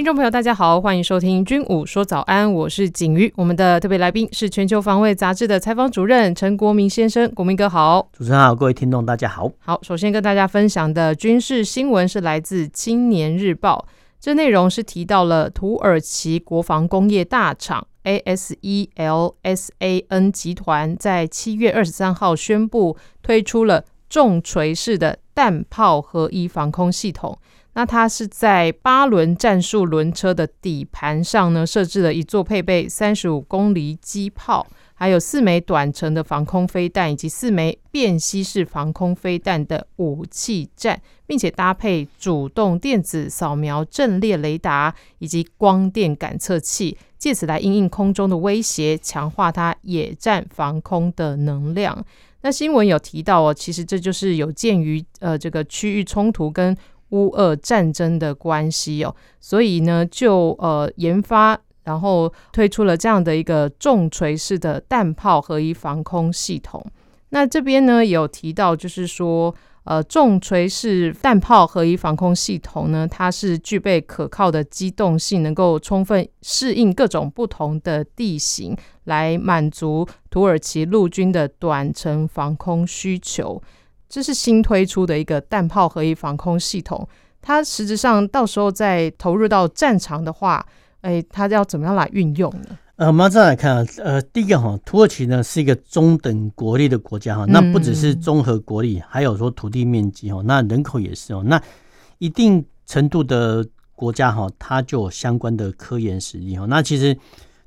听众朋友，大家好，欢迎收听《军武说早安》，我是景瑜。我们的特别来宾是《全球防卫杂志》的采访主任陈国民先生，国民哥好。主持人好，各位听众大家好。好，首先跟大家分享的军事新闻是来自《青年日报》，这内容是提到了土耳其国防工业大厂 ASELSAN 集团在七月二十三号宣布推出了重锤式的弹炮合一防空系统。那它是在八轮战术轮车的底盘上呢，设置了一座配备三十五公厘机炮，还有四枚短程的防空飞弹，以及四枚便携式防空飞弹的武器站，并且搭配主动电子扫描阵列雷达以及光电感测器，借此来因应空中的威胁，强化它野战防空的能量。那新闻有提到哦，其实这就是有鉴于呃这个区域冲突跟乌俄战争的关系哦，所以呢，就呃研发，然后推出了这样的一个重锤式的弹炮合一防空系统。那这边呢有提到，就是说，呃，重锤式弹炮合一防空系统呢，它是具备可靠的机动性，能够充分适应各种不同的地形，来满足土耳其陆军的短程防空需求。这是新推出的一个弹炮合一防空系统，它实质上到时候再投入到战场的话，哎，它要怎么样来运用呢？呃，我们这样来看啊，呃，第一个哈，土耳其呢是一个中等国力的国家哈，那不只是综合国力，还有说土地面积哦，那人口也是哦，那一定程度的国家哈，它就有相关的科研实力哈，那其实。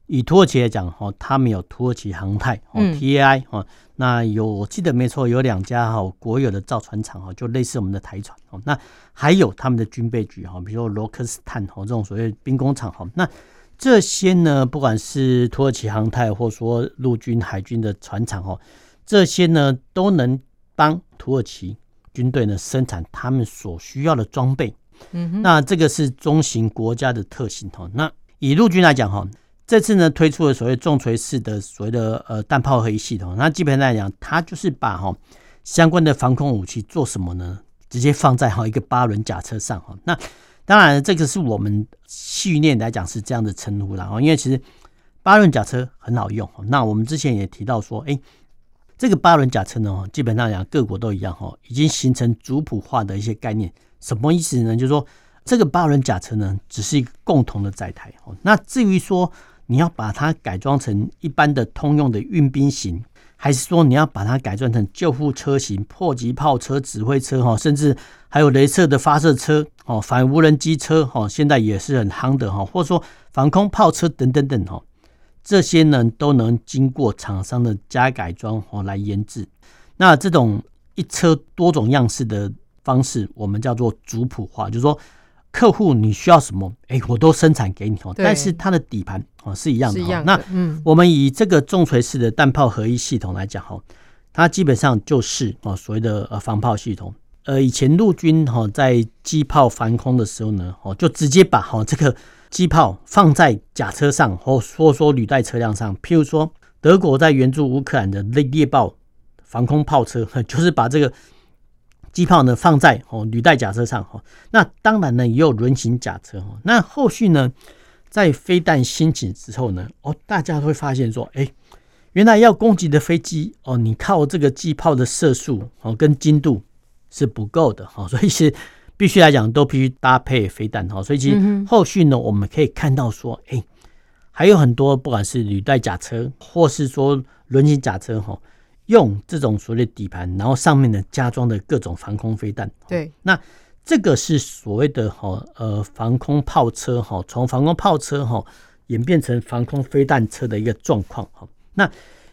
以土耳其来讲，哈，他们有土耳其航太，哦，TAI，哦，那有我记得没错，有两家哈国有的造船厂，哈，就类似我们的台船，哦，那还有他们的军备局，哈，比如说罗克斯坦，哦，这种所谓兵工厂，哈，那这些呢，不管是土耳其航太，或说陆军、海军的船厂，哈，这些呢都能帮土耳其军队呢生产他们所需要的装备。嗯哼，那这个是中型国家的特性，哈。那以陆军来讲，哈。这次呢推出了所谓重锤式的所谓的呃弹炮合一系统，那基本上来讲，它就是把哈相关的防空武器做什么呢？直接放在哈一个八轮甲车上哈。那当然这个是我们训练来讲是这样的称呼啦。因为其实八轮甲车很好用。那我们之前也提到说，哎，这个八轮甲车呢，基本上讲各国都一样哈，已经形成族谱化的一些概念。什么意思呢？就是说这个八轮甲车呢，只是一个共同的载台。那至于说，你要把它改装成一般的通用的运兵型，还是说你要把它改装成救护车型、迫击炮车、指挥车哈，甚至还有雷射的发射车哦，反无人机车哈，现在也是很夯的哈，或者说防空炮车等等等哈，这些呢都能经过厂商的加改装哦来研制。那这种一车多种样式的方式，我们叫做族谱化，就是说。客户你需要什么？哎，我都生产给你哦。但是它的底盘哦是一样的哈。那嗯，我们以这个重锤式的弹炮合一系统来讲哈，它基本上就是哦所谓的呃防炮系统。呃，以前陆军哈在机炮防空的时候呢，哦就直接把哈这个机炮放在甲车上，或或说履带车辆上。譬如说，德国在援助乌克兰的猎猎豹防空炮车，就是把这个。机炮呢放在哦履带甲车上哈，那当然呢也有轮型甲车哈。那后续呢，在飞弹兴起之后呢，哦大家会发现说，哎，原来要攻击的飞机哦，你靠这个机炮的射速哦跟精度是不够的哈，所以是必须来讲都必须搭配飞弹哈。所以其实后续呢，我们可以看到说，哎，还有很多不管是履带甲车或是说轮型甲车哈。用这种所谓的底盘，然后上面呢加装的各种防空飞弹。对，那这个是所谓的哈呃防空炮车哈，从防空炮车哈演变成防空飞弹车的一个状况哈。那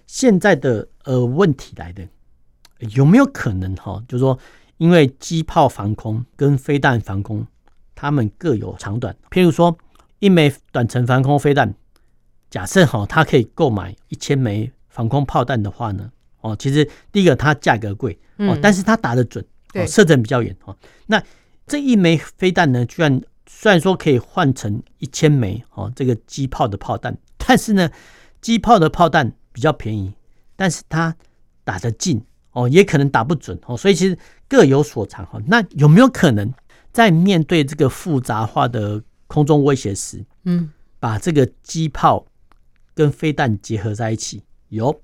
现在的呃问题来的有没有可能哈？就是说，因为机炮防空跟飞弹防空，它们各有长短。譬如说，一枚短程防空飞弹假设哈，它可以购买一千枚防空炮弹的话呢，哦，其实第一个它价格贵哦，但是它打得准，哦，射程比较远哦。那这一枚飞弹呢，居然虽然说可以换成一千枚哦，这个机炮的炮弹，但是呢，机炮的炮弹比较便宜，但是它打得近哦，也可能打不准哦，所以其实各有所长哈。那有没有可能在面对这个复杂化的空中威胁时，嗯，把这个机炮跟飞弹结合在一起？有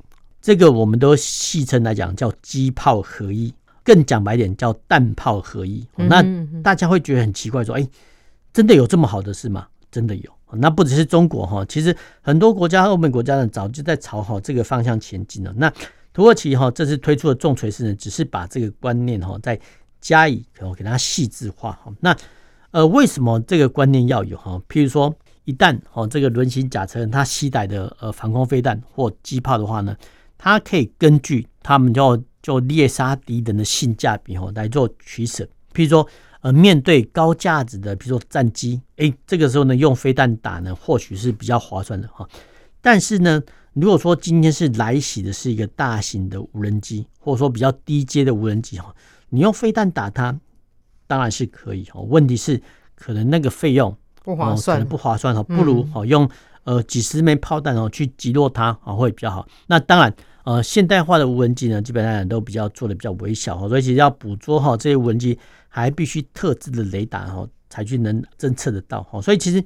这个，我们都戏称来讲叫机炮合一。更讲白点叫弹炮合一，那大家会觉得很奇怪，说：“哎，真的有这么好的事吗？”真的有。那不只是中国哈，其实很多国家、欧美国家呢，早就在朝好这个方向前进了。那土耳其哈这次推出的重锤式呢，只是把这个观念哈再加以给它细致化哈。那呃，为什么这个观念要有哈？譬如说，一旦哦这个轮型甲车它携带的呃防空飞弹或机炮的话呢，它可以根据他们叫就猎杀敌人的性价比哦来做取舍，譬如说，呃，面对高价值的，比如说战机，诶，这个时候呢，用飞弹打呢，或许是比较划算的哈。但是呢，如果说今天是来袭的是一个大型的无人机，或者说比较低阶的无人机哈，你用飞弹打它，当然是可以哈。问题是，可能那个费用不划算，可能不划算哈，不如哦用呃几十枚炮弹哦去击落它啊会比较好。那当然。呃，现代化的无人机呢，基本上都比较做的比较微小哈，所以其实要捕捉哈这些无人机，还必须特制的雷达哈，才去能侦测得到哈。所以其实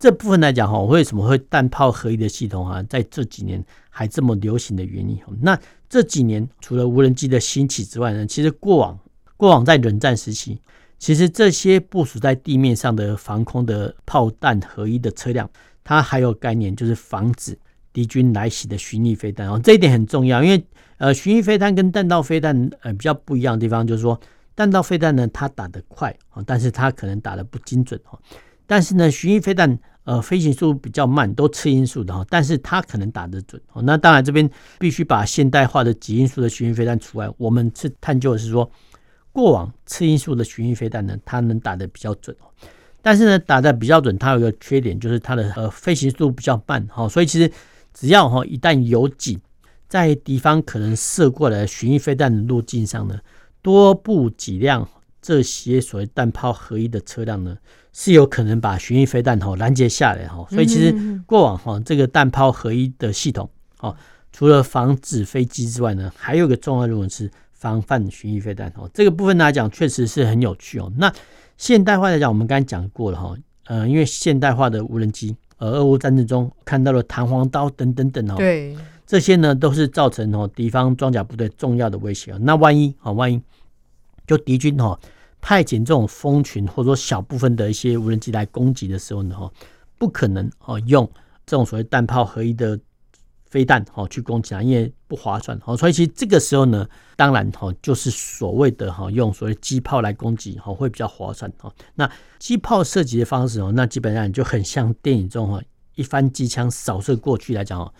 这部分来讲哈，为什么会弹炮合一的系统啊，在这几年还这么流行的原因。那这几年除了无人机的兴起之外呢，其实过往过往在冷战时期，其实这些部署在地面上的防空的炮弹合一的车辆，它还有概念就是防止。敌军来袭的巡弋飞弹哦，这一点很重要，因为呃，巡弋飞弹跟弹道飞弹呃比较不一样的地方，就是说弹道飞弹呢，它打得快啊，但是它可能打得不精准哈。但是呢，巡弋飞弹呃飞行速度比较慢，都次音速的哈，但是它可能打得准哦。那当然这边必须把现代化的极音速的巡弋飞弹除外，我们是探究的是说，过往次音速的巡弋飞弹呢，它能打得比较准哦。但是呢，打的比较准，它有一个缺点，就是它的呃飞行速度比较慢哈，所以其实。只要哈一旦有警，在敌方可能射过来的巡弋飞弹的路径上呢，多布几辆这些所谓弹炮合一的车辆呢，是有可能把巡弋飞弹哈拦截下来哈。所以其实过往哈这个弹炮合一的系统哦，除了防止飞机之外呢，还有一个重要任务是防范巡弋飞弹哦。这个部分来讲确实是很有趣哦。那现代化来讲，我们刚才讲过了哈，呃，因为现代化的无人机。呃俄乌战争中看到了弹簧刀等等等哦，对，这些呢都是造成哦敌方装甲部队重要的威胁。那万一啊，万一就敌军哈派遣这种蜂群或者说小部分的一些无人机来攻击的时候呢，哈，不可能哦用这种所谓弹炮合一的。飞弹哈去攻击啊，因为不划算哈，所以其实这个时候呢，当然哈就是所谓的哈用所谓机炮来攻击哈会比较划算哈。那机炮射击的方式哦，那基本上就很像电影中哈一番机枪扫射过去来讲哦。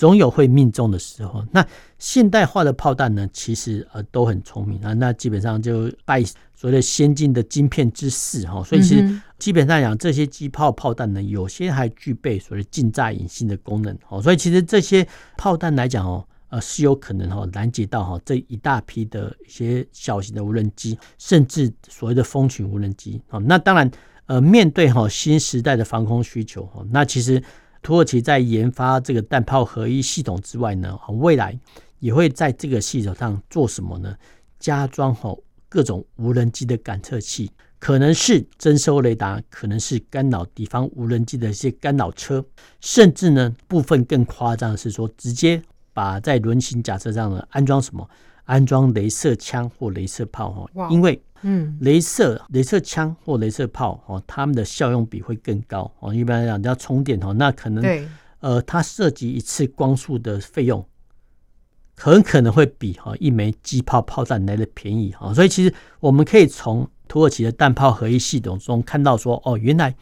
总有会命中的时候。那现代化的炮弹呢，其实呃都很聪明啊。那基本上就拜所谓的先进的晶片之赐哈。所以其实基本上讲，这些机炮炮弹呢，有些还具备所谓近炸引信的功能哦。所以其实这些炮弹来讲哦，呃是有可能哈拦截到哈这一大批的一些小型的无人机，甚至所谓的蜂群无人机哦。那当然呃面对哈新时代的防空需求哈，那其实。土耳其在研发这个弹炮合一系统之外呢，未来也会在这个系统上做什么呢？加装好各种无人机的感测器，可能是侦收雷达，可能是干扰敌方无人机的一些干扰车，甚至呢部分更夸张的是说，直接把在轮型甲车上呢安装什么？安装镭射枪或镭射炮哈，因为嗯，镭射镭射枪或镭射炮哦，它们的效用比会更高哦。一般来讲，要充电哦，那可能呃，它涉及一次光速的费用很可能会比哈一枚机炮炮弹来的便宜哈。所以其实我们可以从土耳其的弹炮合一系统中看到说，哦，原来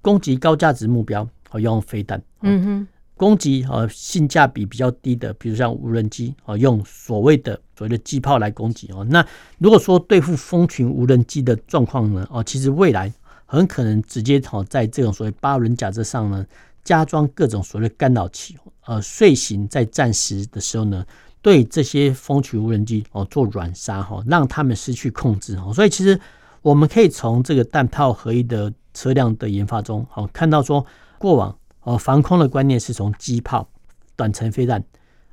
攻击高价值目标要用飞弹，嗯哼。攻击呃性价比比较低的，比如像无人机啊，用所谓的所谓的机炮来攻击哦。那如果说对付蜂群无人机的状况呢，哦，其实未来很可能直接哈在这种所谓八轮甲车上呢加装各种所谓的干扰器，呃，遂行在战时的时候呢，对这些蜂群无人机哦做软杀哈，让他们失去控制哈。所以其实我们可以从这个弹炮合一的车辆的研发中，好看到说，过往哦防空的观念是从机炮、短程飞弹、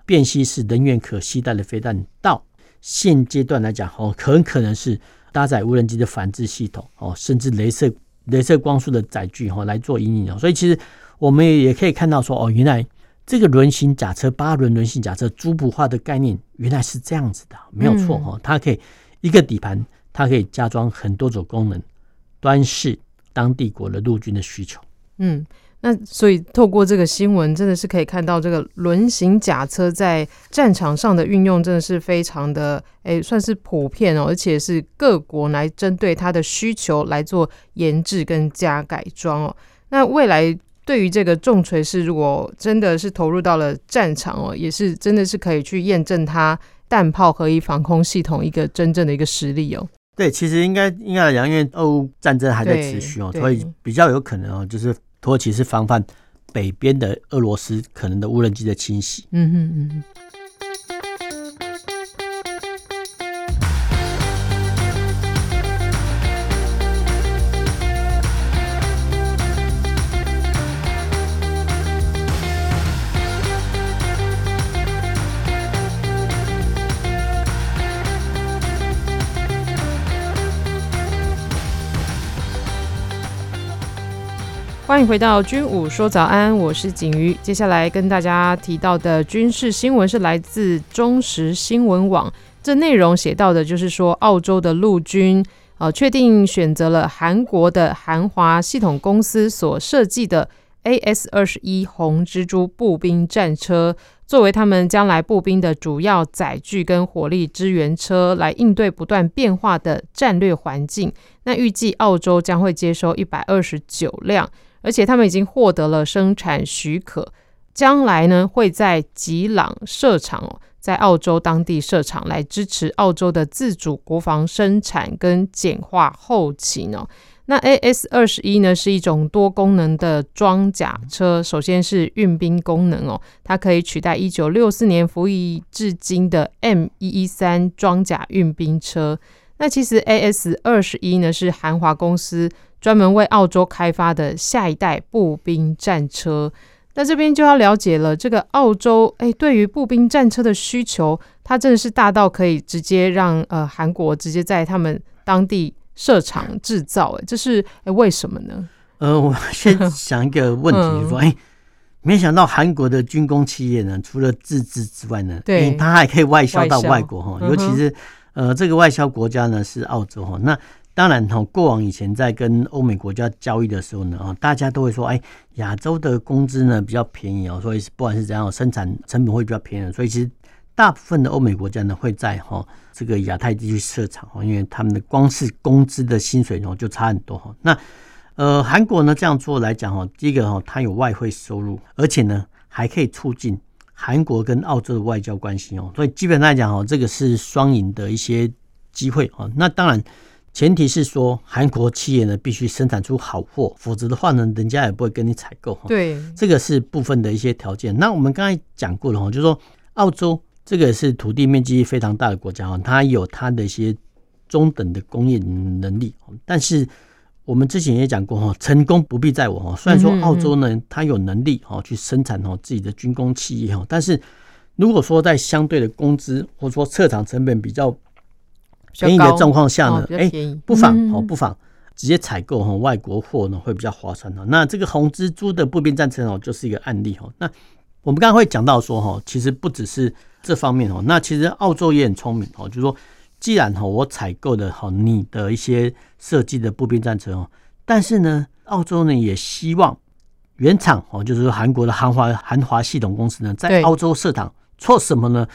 便携式人员可携带的飞弹，到现阶段来讲哦，很可能是搭载无人机的反制系统哦，甚至镭射、镭射光束的载具哈来做引领。所以其实。我们也可以看到说，哦，原来这个轮型甲车八轮轮型甲车猪捕化的概念原来是这样子的，没有错哈。它可以一个底盘，它可以加装很多种功能，端视当地国的陆军的需求。嗯，那所以透过这个新闻，真的是可以看到这个轮型甲车在战场上的运用，真的是非常的诶，算是普遍哦，而且是各国来针对它的需求来做研制跟加改装哦。那未来。对于这个重锤式，如果真的是投入到了战场哦，也是真的是可以去验证它弹炮合一防空系统一个真正的一个实力哦。对，其实应该应该来讲，因为俄乌战争还在持续哦，所以比较有可能哦，就是土耳其是防范北边的俄罗斯可能的无人机的侵袭。嗯哼嗯欢迎回到军武说早安，我是景瑜。接下来跟大家提到的军事新闻是来自中时新闻网。这内容写到的就是说，澳洲的陆军呃确定选择了韩国的韩华系统公司所设计的 AS 二十一红蜘蛛步兵战车，作为他们将来步兵的主要载具跟火力支援车，来应对不断变化的战略环境。那预计澳洲将会接收一百二十九辆。而且他们已经获得了生产许可，将来呢会在吉朗设厂哦，在澳洲当地设厂来支持澳洲的自主国防生产跟简化后勤哦。那 AS 二十一呢是一种多功能的装甲车，首先是运兵功能哦，它可以取代一九六四年服役至今的 M 一一三装甲运兵车。那其实 AS 二十一呢是韩华公司。专门为澳洲开发的下一代步兵战车，那这边就要了解了。这个澳洲哎，对于步兵战车的需求，它真的是大到可以直接让呃韩国直接在他们当地设厂制造。哎，这是哎为什么呢？呃，我先想一个 问题，就是说，哎、嗯，没想到韩国的军工企业呢，除了自制之外呢，对，它还可以外销到外国哈，尤其是呃这个外销国家呢是澳洲哈，那。当然哈，过往以前在跟欧美国家交易的时候呢，啊，大家都会说，哎，亚洲的工资呢比较便宜哦，所以不管是怎样，生产成本会比较便宜，所以其实大部分的欧美国家呢会在哈这个亚太地区设厂哦，因为他们的光是工资的薪水哦就差很多哈。那呃，韩国呢这样做来讲哈，第一个哈，它有外汇收入，而且呢还可以促进韩国跟澳洲的外交关系哦，所以基本上来讲哈，这个是双赢的一些机会啊。那当然。前提是说，韩国企业呢必须生产出好货，否则的话呢，人家也不会跟你采购。对，这个是部分的一些条件。那我们刚才讲过了哈，就是说澳洲这个是土地面积非常大的国家哈，它有它的一些中等的工业能力。但是我们之前也讲过哈，成功不必在我哈。虽然说澳洲呢，它有能力哈去生产哈自己的军工企业哈，但是如果说在相对的工资或者说设厂成本比较便宜的状况下呢，哎、欸，不妨哦，不妨直接采购哈外国货呢，会比较划算哦。那这个红蜘蛛的步兵战车哦，就是一个案例哈。那我们刚刚会讲到说哈，其实不只是这方面哦，那其实澳洲也很聪明哦，就是说，既然哈我采购的哈你的一些设计的步兵战车哦，但是呢，澳洲呢也希望原厂哦，就是说韩国的韩华韩华系统公司呢，在澳洲设厂，做什么呢？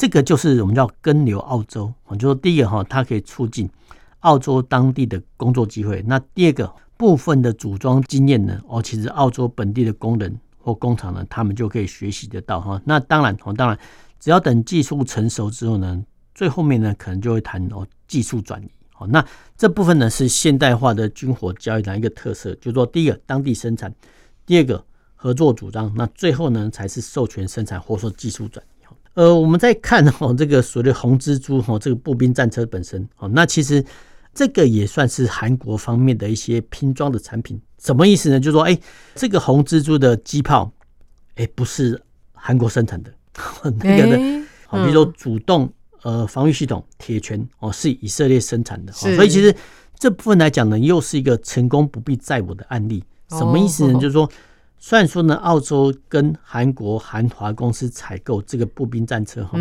这个就是我们叫跟留澳洲，我就说第一个哈，它可以促进澳洲当地的工作机会。那第二个部分的组装经验呢，哦，其实澳洲本地的工人或工厂呢，他们就可以学习得到哈。那当然，哦，当然，只要等技术成熟之后呢，最后面呢，可能就会谈哦技术转移。好，那这部分呢是现代化的军火交易的一个特色，就是说第一个当地生产，第二个合作组装，那最后呢才是授权生产或说技术转移。呃，我们再看哦，这个所谓的红蜘蛛哈，这个步兵战车本身哦，那其实这个也算是韩国方面的一些拼装的产品。什么意思呢？就是说，哎，这个红蜘蛛的机炮，哎，不是韩国生产的，那个的，好，比如说主动呃防御系统铁拳哦，是以色列生产的，所以其实这部分来讲呢，又是一个成功不必在我的案例。什么意思呢？就是说。虽然说呢，澳洲跟韩国韩华公司采购这个步兵战车哈，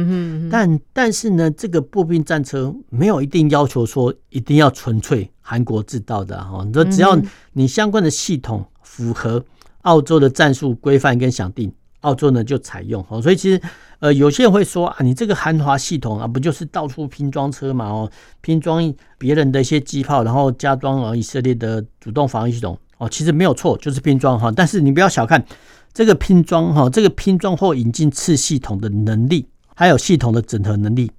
但但是呢，这个步兵战车没有一定要求说一定要纯粹韩国制造的哈。你说只要你相关的系统符合澳洲的战术规范跟想定，澳洲呢就采用。所以其实呃，有些人会说啊，你这个韩华系统啊，不就是到处拼装车嘛？哦，拼装别人的一些机炮，然后加装了以色列的主动防御系统。哦，其实没有错，就是拼装哈。但是你不要小看这个拼装哈，这个拼装或引进次系统的能力，还有系统的整合能力，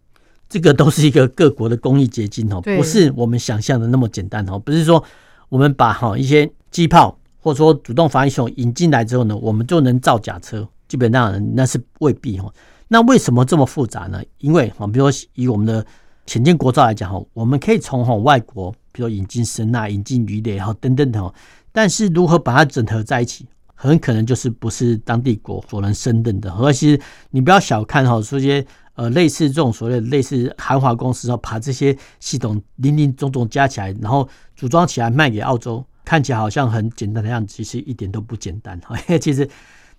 这个都是一个各国的工艺结晶哦，不是我们想象的那么简单哦。不是说我们把哈一些机炮或者说主动防御系统引进来之后呢，我们就能造假车，基本上那是未必哈。那为什么这么复杂呢？因为哈，比如说以我们的潜舰国造来讲哈，我们可以从哈外国，比如说引进声纳、引进鱼雷，哈等等等。但是如何把它整合在一起，很可能就是不是当地国所能胜任的。而其实你不要小看哈，说些呃类似这种所谓类似韩华公司哦，把这些系统零零总总加起来，然后组装起来卖给澳洲，看起来好像很简单的样子，其实一点都不简单哈。因 为其实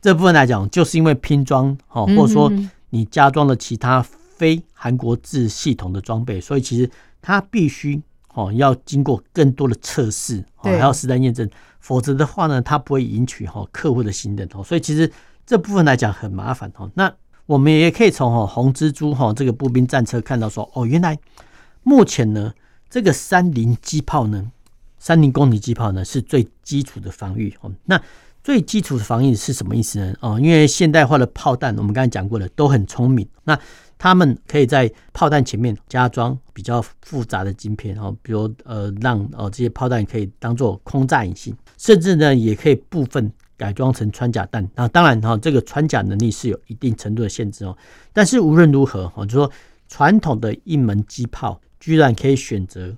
这部分来讲，就是因为拼装哈，或者说你加装了其他非韩国制系统的装备，所以其实它必须。哦，要经过更多的测试，还要实战验证，否则的话呢，它不会赢取哈客户的信任哦。所以其实这部分来讲很麻烦哦。那我们也可以从哈红蜘蛛哈这个步兵战车看到说，哦，原来目前呢这个三菱机炮呢，三菱公里机炮呢是最基础的防御哦。那最基础的防御是什么意思呢？哦，因为现代化的炮弹，我们刚才讲过了，都很聪明。那他们可以在炮弹前面加装比较复杂的晶片，哦，比如呃，让呃这些炮弹可以当做空炸引信，甚至呢也可以部分改装成穿甲弹。那当然哈，这个穿甲能力是有一定程度的限制哦。但是无论如何哈，就说传统的一门机炮居然可以选择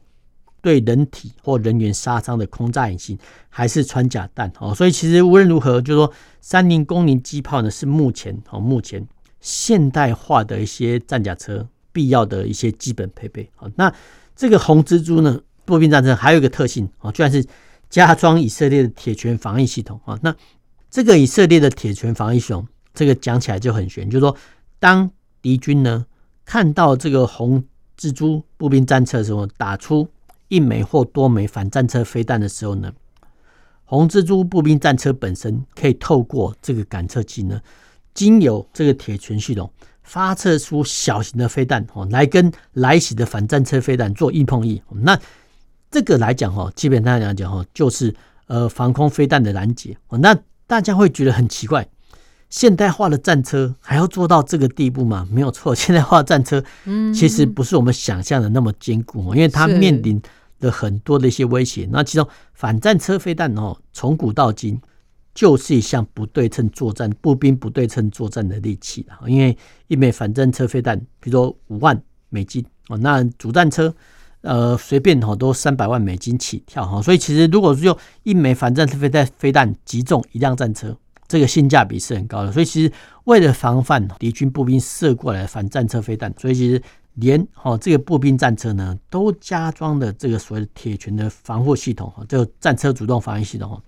对人体或人员杀伤的空炸引信，还是穿甲弹哦。所以其实无论如何，就说三菱公宁机炮呢是目前哦目前。现代化的一些战甲车必要的一些基本配备。好，那这个红蜘蛛呢，步兵战车还有一个特性啊，居然是加装以色列的铁拳防御系统啊。那这个以色列的铁拳防御系统，这个讲起来就很玄，就是说，当敌军呢看到这个红蜘蛛步兵战车的时候，打出一枚或多枚反战车飞弹的时候呢，红蜘蛛步兵战车本身可以透过这个感测器呢。经由这个铁拳系统发射出小型的飞弹哦，来跟来袭的反战车飞弹做硬碰硬。那这个来讲哈，基本上来讲哈，就是呃防空飞弹的拦截。那大家会觉得很奇怪，现代化的战车还要做到这个地步吗？没有错，现代化的战车其实不是我们想象的那么坚固哦，因为它面临的很多的一些威胁。那其中反战车飞弹哦，从古到今。就是一项不对称作战、步兵不对称作战的利器啊！因为一枚反战车飞弹，比如说五万美金哦，那主战车呃随便哈都三百万美金起跳哈，所以其实如果是用一枚反战车飞弹飞弹击中一辆战车，这个性价比是很高的。所以其实为了防范敌军步兵射过来反战车飞弹，所以其实连哈这个步兵战车呢都加装了这个所谓的铁拳的防护系统哈，这个战车主动防御系统哈。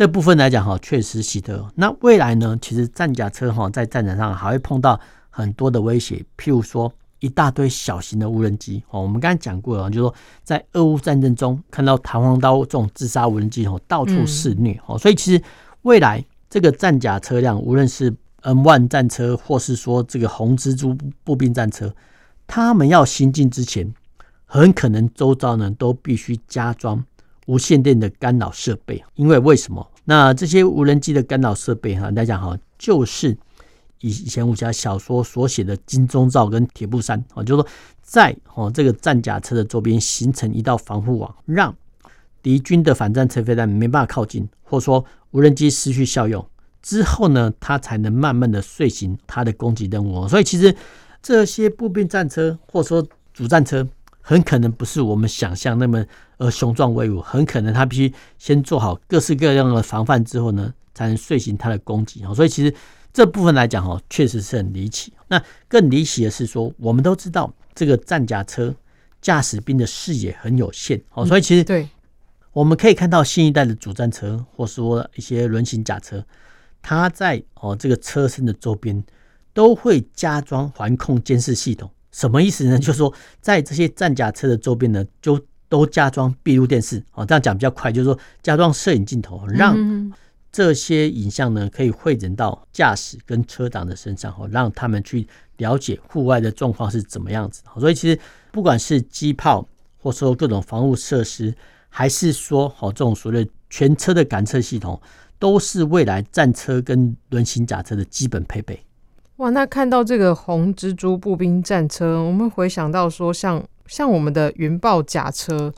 这部分来讲哈，确实喜得。那未来呢？其实战甲车哈，在战场上还会碰到很多的威胁，譬如说一大堆小型的无人机哦。我们刚才讲过了，就是说在俄乌战争中看到弹簧刀这种自杀无人机哦，到处肆虐哦。所以其实未来这个战甲车辆，无论是 M1 战车，或是说这个红蜘蛛步兵战车，他们要行进之前，很可能周遭呢都必须加装。无线电的干扰设备，因为为什么？那这些无人机的干扰设备哈，大家讲哈，就是以以前武侠小说所写的金钟罩跟铁布衫啊，就是说在哦这个战甲车的周边形成一道防护网，让敌军的反战车飞弹没办法靠近，或者说无人机失去效用，之后呢，它才能慢慢的遂行它的攻击任务。所以其实这些步兵战车或者说主战车，很可能不是我们想象那么呃雄壮威武，很可能他必须先做好各式各样的防范之后呢，才能遂行他的攻击。所以其实这部分来讲哈，确实是很离奇。那更离奇的是说，我们都知道这个战甲车驾驶兵的视野很有限，哦，所以其实对，我们可以看到新一代的主战车，或说一些轮型甲车，它在哦这个车身的周边都会加装环控监视系统。什么意思呢？就是说，在这些战甲车的周边呢，就都加装闭路电视。哦，这样讲比较快，就是说加装摄影镜头，让这些影像呢可以汇整到驾驶跟车长的身上，哦，让他们去了解户外的状况是怎么样子。所以，其实不管是机炮，或说各种防护设施，还是说哦这种所谓全车的感测系统，都是未来战车跟轮型甲车的基本配备。哇，那看到这个红蜘蛛步兵战车，我们回想到说像，像像我们的云豹甲车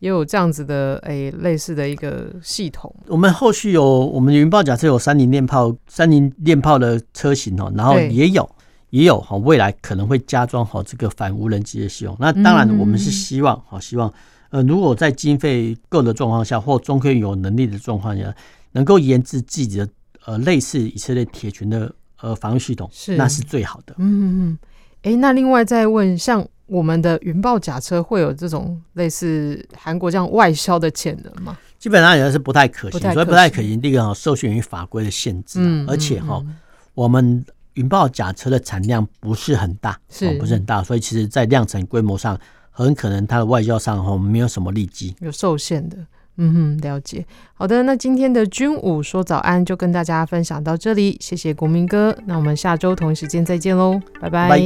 也有这样子的诶、欸、类似的一个系统。我们后续有我们云豹甲车有三菱链炮三菱链炮的车型哦，然后也有也有哈，未来可能会加装好这个反无人机的系统。那当然，我们是希望好、嗯、希望呃，如果在经费够的状况下，或中科有能力的状况下，能够研制自己的呃类似以色列铁拳的。呃，防御系统是那是最好的。嗯。哎、欸，那另外再问，像我们的云豹甲车会有这种类似韩国这样外销的潜能吗？基本上也是不太可行，所以不太可行。第一个哈，受限于法规的限制，嗯、而且哈，我们云豹甲车的产量不是很大，是不是很大，所以其实在量产规模上，很可能它的外销上哈没有什么利基，有受限的。嗯哼，了解。好的，那今天的军武说早安就跟大家分享到这里，谢谢国民哥。那我们下周同一时间再见喽，拜拜。